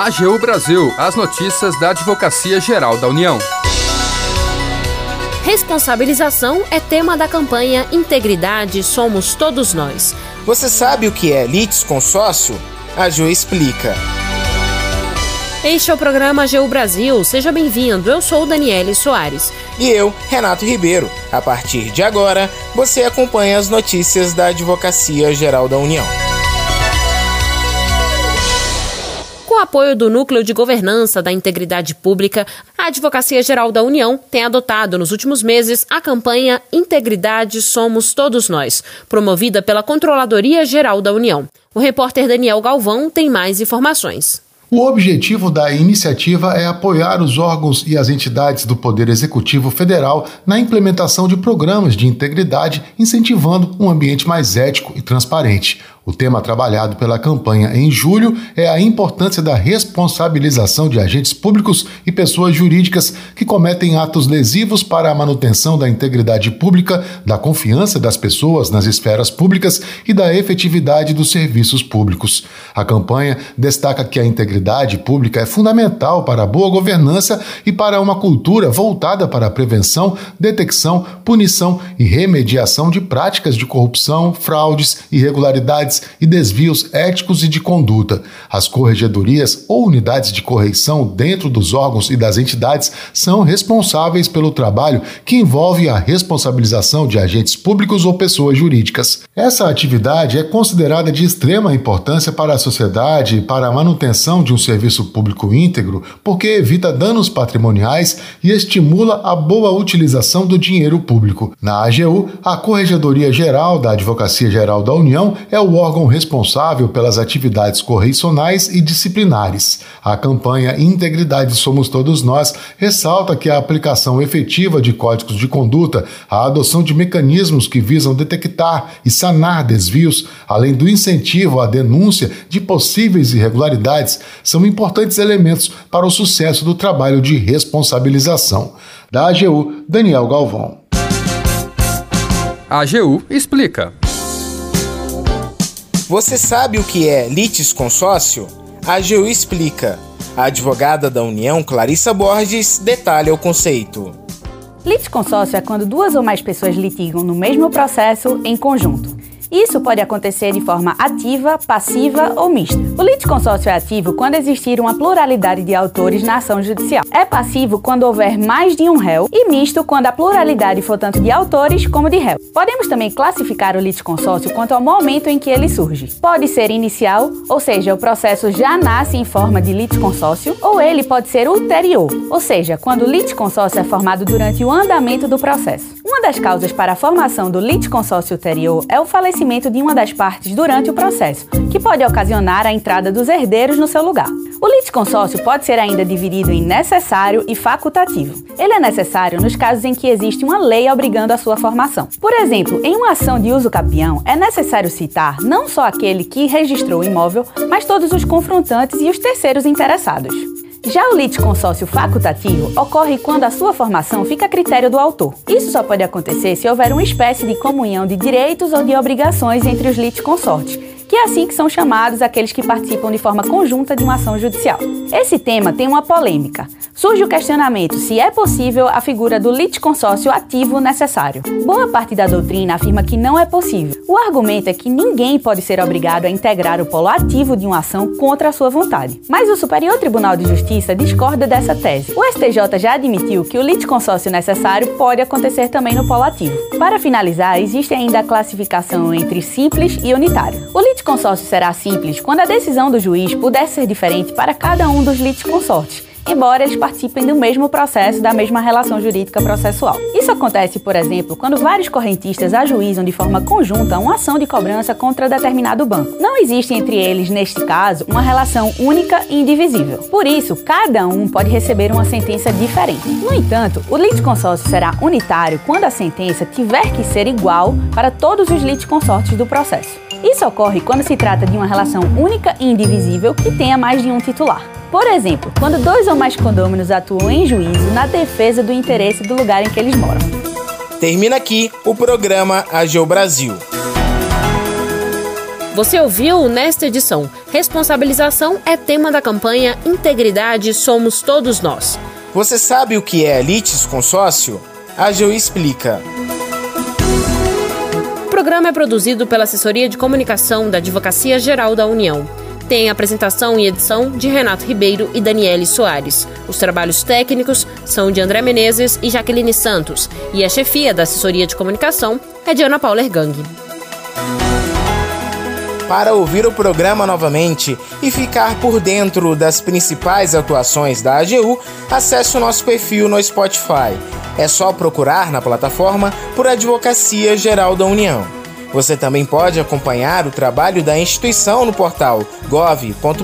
AGU Brasil, as notícias da Advocacia Geral da União. Responsabilização é tema da campanha Integridade Somos Todos Nós. Você sabe o que é litisconsórcio? A Ju explica. Este é o programa AGU Brasil. Seja bem-vindo. Eu sou Daniele Soares. E eu, Renato Ribeiro. A partir de agora, você acompanha as notícias da Advocacia Geral da União. Apoio do Núcleo de Governança da Integridade Pública, a Advocacia Geral da União tem adotado nos últimos meses a campanha Integridade Somos Todos Nós, promovida pela Controladoria Geral da União. O repórter Daniel Galvão tem mais informações. O objetivo da iniciativa é apoiar os órgãos e as entidades do Poder Executivo Federal na implementação de programas de integridade, incentivando um ambiente mais ético e transparente. O tema trabalhado pela campanha em julho é a importância da responsabilização de agentes públicos e pessoas jurídicas que cometem atos lesivos para a manutenção da integridade pública, da confiança das pessoas nas esferas públicas e da efetividade dos serviços públicos. A campanha destaca que a integridade pública é fundamental para a boa governança e para uma cultura voltada para a prevenção, detecção, punição e remediação de práticas de corrupção, fraudes, irregularidades e desvios éticos e de conduta. As corregedorias ou unidades de correição dentro dos órgãos e das entidades são responsáveis pelo trabalho que envolve a responsabilização de agentes públicos ou pessoas jurídicas. Essa atividade é considerada de extrema importância para a sociedade e para a manutenção de um serviço público íntegro, porque evita danos patrimoniais e estimula a boa utilização do dinheiro público. Na AGU, a Corregedoria Geral da Advocacia Geral da União é o órgão responsável pelas atividades correicionais e disciplinares. A campanha Integridade Somos Todos Nós ressalta que a aplicação efetiva de códigos de conduta, a adoção de mecanismos que visam detectar e sanar desvios, além do incentivo à denúncia de possíveis irregularidades, são importantes elementos para o sucesso do trabalho de responsabilização. Da AGU, Daniel Galvão. A AGU explica. Você sabe o que é litisconsórcio? A AGU explica. A advogada da União, Clarissa Borges, detalha o conceito. Litisconsórcio é quando duas ou mais pessoas litigam no mesmo processo em conjunto. Isso pode acontecer de forma ativa, passiva ou mista. O litisconsórcio é ativo quando existir uma pluralidade de autores na ação judicial. É passivo quando houver mais de um réu e misto quando a pluralidade for tanto de autores como de réu. Podemos também classificar o litisconsórcio quanto ao momento em que ele surge. Pode ser inicial, ou seja, o processo já nasce em forma de litisconsórcio, ou ele pode ser ulterior, ou seja, quando o litisconsórcio é formado durante o andamento do processo. Uma das causas para a formação do litisconsórcio ulterior é o falecimento de uma das partes durante o processo, que pode ocasionar a entrada dos herdeiros no seu lugar. O litisconsórcio pode ser ainda dividido em necessário e facultativo. Ele é necessário nos casos em que existe uma lei obrigando a sua formação. Por exemplo, em uma ação de uso capião, é necessário citar não só aquele que registrou o imóvel, mas todos os confrontantes e os terceiros interessados. Já o litisconsórcio facultativo ocorre quando a sua formação fica a critério do autor. Isso só pode acontecer se houver uma espécie de comunhão de direitos ou de obrigações entre os litisconsortes, que é assim que são chamados aqueles que participam de forma conjunta de uma ação judicial. Esse tema tem uma polêmica. Surge o questionamento se é possível a figura do litisconsórcio ativo necessário. Boa parte da doutrina afirma que não é possível. O argumento é que ninguém pode ser obrigado a integrar o polo ativo de uma ação contra a sua vontade. Mas o Superior Tribunal de Justiça discorda dessa tese. O STJ já admitiu que o litisconsórcio necessário pode acontecer também no polo ativo. Para finalizar, existe ainda a classificação entre simples e unitário. O litisconsórcio será simples quando a decisão do juiz puder ser diferente para cada um dos litisconsortes embora eles participem do mesmo processo, da mesma relação jurídica processual. Isso acontece, por exemplo, quando vários correntistas ajuizam de forma conjunta uma ação de cobrança contra determinado banco. Não existe entre eles, neste caso, uma relação única e indivisível. Por isso, cada um pode receber uma sentença diferente. No entanto, o litisconsórcio será unitário quando a sentença tiver que ser igual para todos os litisconsortes do processo. Isso ocorre quando se trata de uma relação única e indivisível que tenha mais de um titular. Por exemplo, quando dois ou mais condôminos atuam em juízo na defesa do interesse do lugar em que eles moram. Termina aqui o programa AGEO Brasil. Você ouviu nesta edição. Responsabilização é tema da campanha Integridade Somos Todos Nós. Você sabe o que é litisconsórcio? A AGU explica. O programa é produzido pela Assessoria de Comunicação da Advocacia Geral da União. Tem apresentação e edição de Renato Ribeiro e Daniele Soares. Os trabalhos técnicos são de André Menezes e Jaqueline Santos. E a chefia da assessoria de comunicação é de Ana Paula Ergang. Para ouvir o programa novamente e ficar por dentro das principais atuações da AGU, acesse o nosso perfil no Spotify. É só procurar na plataforma por Advocacia Geral da União. Você também pode acompanhar o trabalho da instituição no portal gov.br/agu.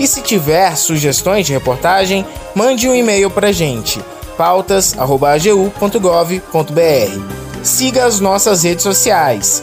E se tiver sugestões de reportagem, mande um e-mail para gente, pautas@agu.gov.br. Siga as nossas redes sociais: